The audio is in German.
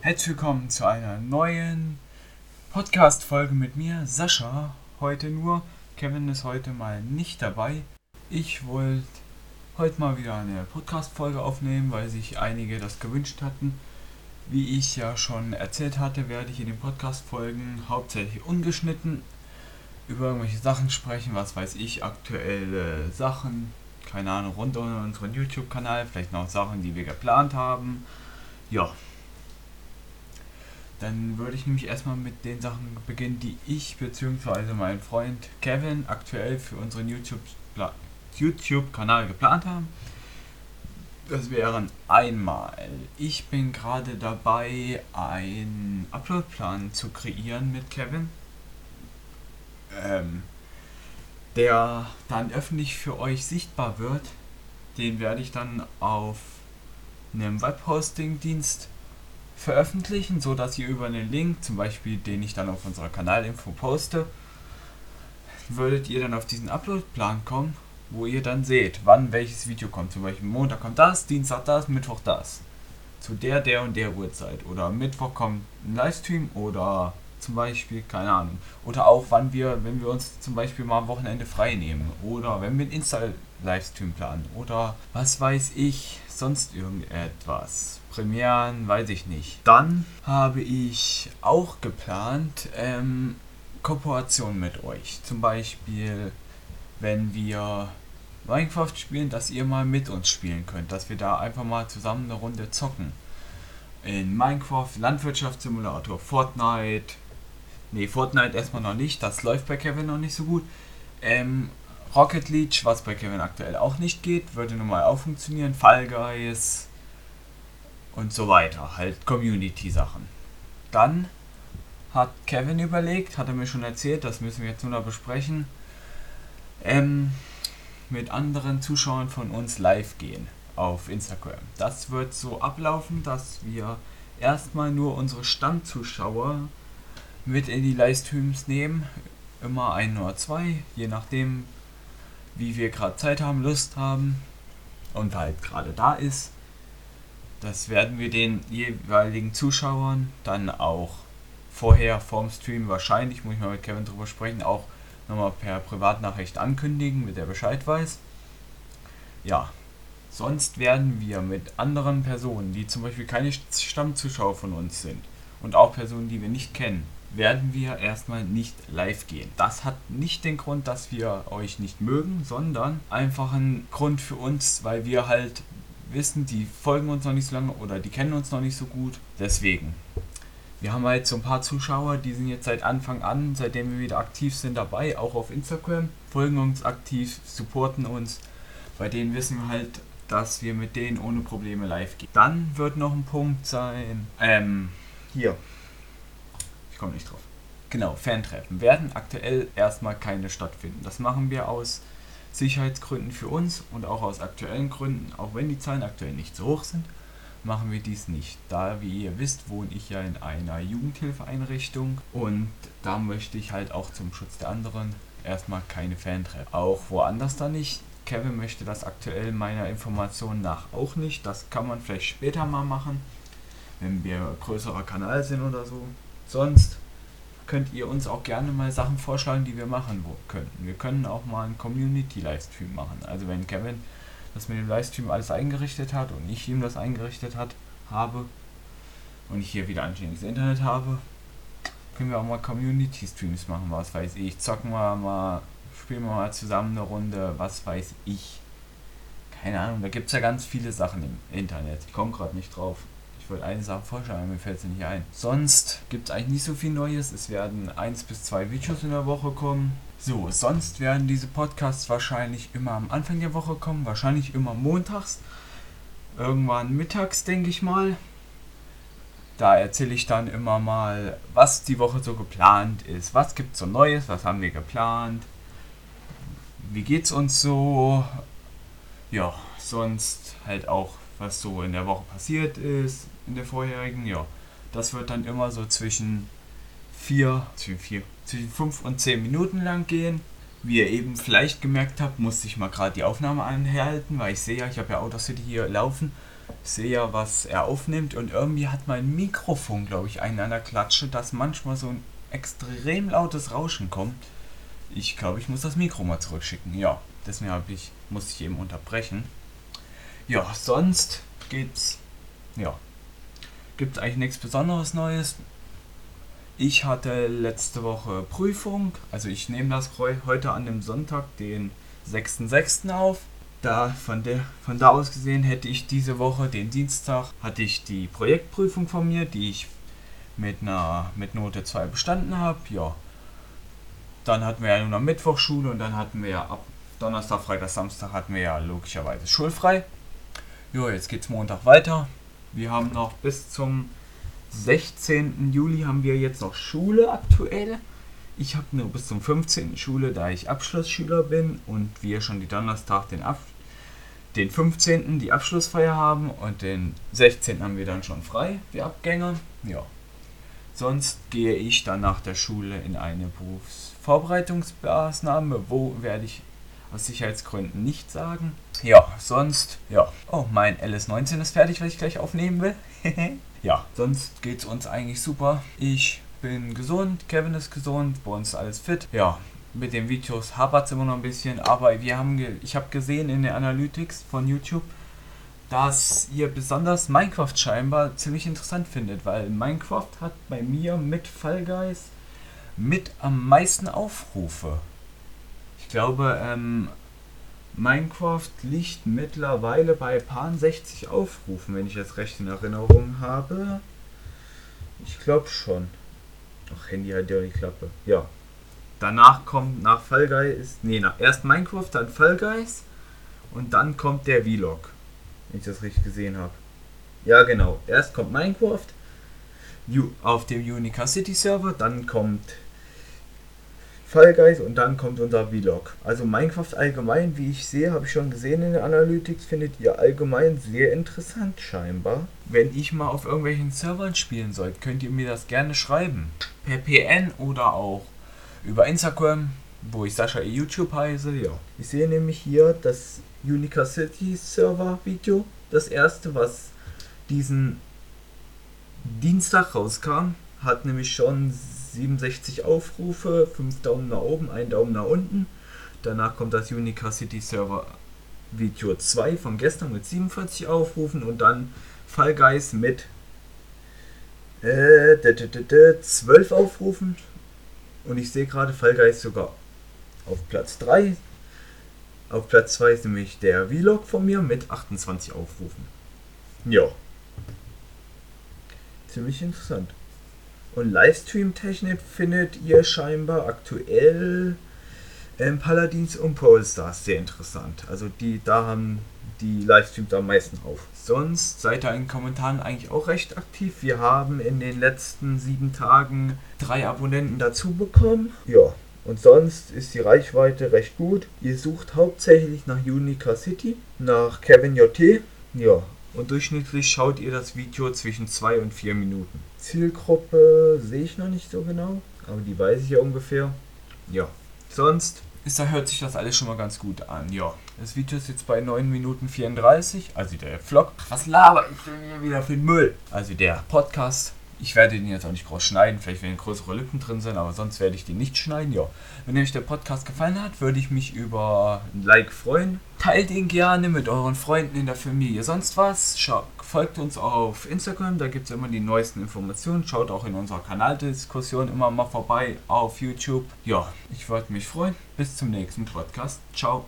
Herzlich willkommen zu einer neuen Podcast-Folge mit mir, Sascha. Heute nur. Kevin ist heute mal nicht dabei. Ich wollte heute mal wieder eine Podcast-Folge aufnehmen, weil sich einige das gewünscht hatten. Wie ich ja schon erzählt hatte, werde ich in den Podcast-Folgen hauptsächlich ungeschnitten über irgendwelche Sachen sprechen, was weiß ich, aktuelle Sachen, keine Ahnung, rund um unseren YouTube-Kanal, vielleicht noch Sachen, die wir geplant haben. Ja. Dann würde ich nämlich erstmal mit den Sachen beginnen, die ich bzw. mein Freund Kevin aktuell für unseren YouTube-Kanal YouTube geplant haben. Das wären einmal, ich bin gerade dabei, einen Uploadplan zu kreieren mit Kevin. Ähm, der dann öffentlich für euch sichtbar wird, den werde ich dann auf einem Webhosting-Dienst veröffentlichen, so dass ihr über einen Link, zum Beispiel den ich dann auf unserer Kanalinfo poste, würdet ihr dann auf diesen Uploadplan kommen, wo ihr dann seht, wann welches Video kommt. Zum Beispiel Montag kommt das, Dienstag das, Mittwoch das. Zu der, der und der Uhrzeit. Oder Mittwoch kommt ein Livestream oder zum Beispiel, keine Ahnung. Oder auch wann wir, wenn wir uns zum Beispiel mal am Wochenende frei nehmen. Oder wenn wir einen Insta-Livestream planen. Oder was weiß ich, sonst irgendetwas. Premieren, weiß ich nicht. Dann habe ich auch geplant, ähm, Kooperation mit euch. Zum Beispiel, wenn wir Minecraft spielen, dass ihr mal mit uns spielen könnt. Dass wir da einfach mal zusammen eine Runde zocken. In Minecraft, Landwirtschaftssimulator, Fortnite, Nee, Fortnite erstmal noch nicht. Das läuft bei Kevin noch nicht so gut. Ähm, Rocket League, was bei Kevin aktuell auch nicht geht, würde nun mal auch funktionieren. Fall Guys und so weiter. Halt Community-Sachen. Dann hat Kevin überlegt, hat er mir schon erzählt, das müssen wir jetzt nur noch besprechen, ähm, mit anderen Zuschauern von uns live gehen auf Instagram. Das wird so ablaufen, dass wir erstmal nur unsere Stammzuschauer mit in die Livestreams nehmen. Immer ein oder zwei, je nachdem, wie wir gerade Zeit haben, Lust haben und halt gerade da ist. Das werden wir den jeweiligen Zuschauern dann auch vorher vorm Stream wahrscheinlich, muss ich mal mit Kevin drüber sprechen, auch nochmal per Privatnachricht ankündigen, mit der Bescheid weiß. Ja, sonst werden wir mit anderen Personen, die zum Beispiel keine Stammzuschauer von uns sind und auch Personen, die wir nicht kennen, werden wir erstmal nicht live gehen. Das hat nicht den Grund, dass wir euch nicht mögen, sondern einfach einen Grund für uns, weil wir halt wissen, die folgen uns noch nicht so lange oder die kennen uns noch nicht so gut. Deswegen. Wir haben halt so ein paar Zuschauer, die sind jetzt seit Anfang an, seitdem wir wieder aktiv sind, dabei, auch auf Instagram, folgen uns aktiv, supporten uns. Bei denen wissen wir halt, dass wir mit denen ohne Probleme live gehen. Dann wird noch ein Punkt sein, ähm, hier, ich komme nicht drauf. Genau, Fantreffen werden aktuell erstmal keine stattfinden. Das machen wir aus Sicherheitsgründen für uns und auch aus aktuellen Gründen, auch wenn die Zahlen aktuell nicht so hoch sind, machen wir dies nicht. Da, wie ihr wisst, wohne ich ja in einer Jugendhilfeeinrichtung und da möchte ich halt auch zum Schutz der anderen erstmal keine Fantreffen. Auch woanders da nicht. Kevin möchte das aktuell meiner Information nach auch nicht. Das kann man vielleicht später mal machen, wenn wir größerer Kanal sind oder so. Sonst könnt ihr uns auch gerne mal Sachen vorschlagen, die wir machen könnten. Wir können auch mal einen Community-Livestream machen. Also wenn Kevin das mit dem Livestream alles eingerichtet hat und ich ihm das eingerichtet hat, habe und ich hier wieder anständiges Internet habe, können wir auch mal Community-Streams machen, was weiß ich. Zocken wir mal, spielen wir mal zusammen eine Runde, was weiß ich. Keine Ahnung, da gibt es ja ganz viele Sachen im Internet. Ich komme gerade nicht drauf. Ich wollte eine Sache vorschlagen, mir fällt es nicht ein. Sonst gibt es eigentlich nicht so viel Neues. Es werden eins bis zwei Videos in der Woche kommen. So, sonst werden diese Podcasts wahrscheinlich immer am Anfang der Woche kommen. Wahrscheinlich immer montags. Irgendwann mittags, denke ich mal. Da erzähle ich dann immer mal, was die Woche so geplant ist. Was gibt es so Neues? Was haben wir geplant? Wie geht's uns so? Ja, sonst halt auch, was so in der Woche passiert ist in der vorherigen, ja. Das wird dann immer so zwischen 4, zwischen 4, zwischen 5 und 10 Minuten lang gehen. Wie ihr eben vielleicht gemerkt habt, musste ich mal gerade die Aufnahme anhalten, weil ich sehe ja, ich habe ja Audacity hier laufen. sehe ja, was er aufnimmt und irgendwie hat mein Mikrofon, glaube ich, einen an der Klatsche, dass manchmal so ein extrem lautes Rauschen kommt. Ich glaube, ich muss das Mikro mal zurückschicken. Ja, deswegen habe ich, muss ich eben unterbrechen. Ja, sonst geht's, ja, gibt eigentlich nichts Besonderes Neues. Ich hatte letzte Woche Prüfung, also ich nehme das heute an dem Sonntag, den 6.6. auf. Da von, der, von da aus gesehen hätte ich diese Woche, den Dienstag, hatte ich die Projektprüfung von mir, die ich mit einer mit Note 2 bestanden habe. Ja. Dann hatten wir ja nur noch Mittwochschule und dann hatten wir ja ab Donnerstag, Freitag, Samstag hatten wir ja logischerweise schulfrei. Ja, jetzt geht's Montag weiter. Wir haben noch bis zum 16. Juli haben wir jetzt noch Schule aktuell. Ich habe nur bis zum 15. Schule, da ich Abschlussschüler bin und wir schon die Donnerstag den, Ab den 15. die Abschlussfeier haben und den 16. haben wir dann schon frei, die Abgänger. Ja. Sonst gehe ich dann nach der Schule in eine Berufsvorbereitungsmaßnahme. Wo werde ich aus Sicherheitsgründen nicht sagen. Ja, sonst, ja. Oh, mein LS19 ist fertig, was ich gleich aufnehmen will. ja, sonst geht's uns eigentlich super. Ich bin gesund, Kevin ist gesund, bei uns ist alles fit. Ja, mit den Videos hapert es immer noch ein bisschen, aber wir haben ich habe gesehen in der Analytics von YouTube, dass ihr besonders Minecraft scheinbar ziemlich interessant findet, weil Minecraft hat bei mir mit Fall Guys mit am meisten Aufrufe. Ich glaube, ähm, Minecraft liegt mittlerweile bei paar 60 Aufrufen, wenn ich jetzt recht in Erinnerung habe. Ich glaube schon. Ach, Handy hat ja die Klappe. Ja. Danach kommt nach Fall Guys, nee, nach, erst Minecraft, dann Fall Guys und dann kommt der Vlog. Wenn ich das richtig gesehen habe. Ja, genau. Erst kommt Minecraft auf dem Unica City Server, dann kommt Fall Guys und dann kommt unser Vlog. Also Minecraft allgemein, wie ich sehe, habe ich schon gesehen in den Analytics, findet ihr allgemein sehr interessant scheinbar. Wenn ich mal auf irgendwelchen Servern spielen soll, könnt ihr mir das gerne schreiben. Per PN oder auch über Instagram, wo ich Sascha e YouTube heiße, ja. Ich sehe nämlich hier das Unica City Server Video, das erste, was diesen Dienstag rauskam, hat nämlich schon 67 Aufrufe, 5 Daumen nach oben, 1 Daumen nach unten. Danach kommt das Unica City Server Video 2 von gestern mit 47 Aufrufen und dann Fall Guys mit äh, 12 Aufrufen. Und ich sehe gerade Fall Guys sogar auf Platz 3. Auf Platz 2 ist nämlich der Vlog von mir mit 28 Aufrufen. Ja. Ziemlich interessant. Und Livestream-Technik findet ihr scheinbar aktuell ähm, Paladins und Polestars sehr interessant. Also die, da haben die Livestreams am meisten auf. Sonst seid ihr in den Kommentaren eigentlich auch recht aktiv. Wir haben in den letzten sieben Tagen drei Abonnenten dazu bekommen. Ja, und sonst ist die Reichweite recht gut. Ihr sucht hauptsächlich nach Unica City, nach Kevin JT. Ja, und durchschnittlich schaut ihr das Video zwischen 2 und 4 Minuten. Zielgruppe sehe ich noch nicht so genau, aber die weiß ich ja ungefähr. Ja, sonst da hört sich das alles schon mal ganz gut an. Ja, das Video ist jetzt bei 9 Minuten 34, also der Vlog. Was laber ich denn hier wieder für Müll? Also der Podcast ich werde den jetzt auch nicht groß schneiden, vielleicht werden größere Lücken drin sein, aber sonst werde ich den nicht schneiden. Ja. Wenn euch der Podcast gefallen hat, würde ich mich über ein Like freuen. Teilt ihn gerne mit euren Freunden in der Familie. Sonst was, schaut, folgt uns auf Instagram, da gibt es immer die neuesten Informationen. Schaut auch in unserer Kanaldiskussion immer mal vorbei auf YouTube. Ja, ich würde mich freuen. Bis zum nächsten Podcast. Ciao.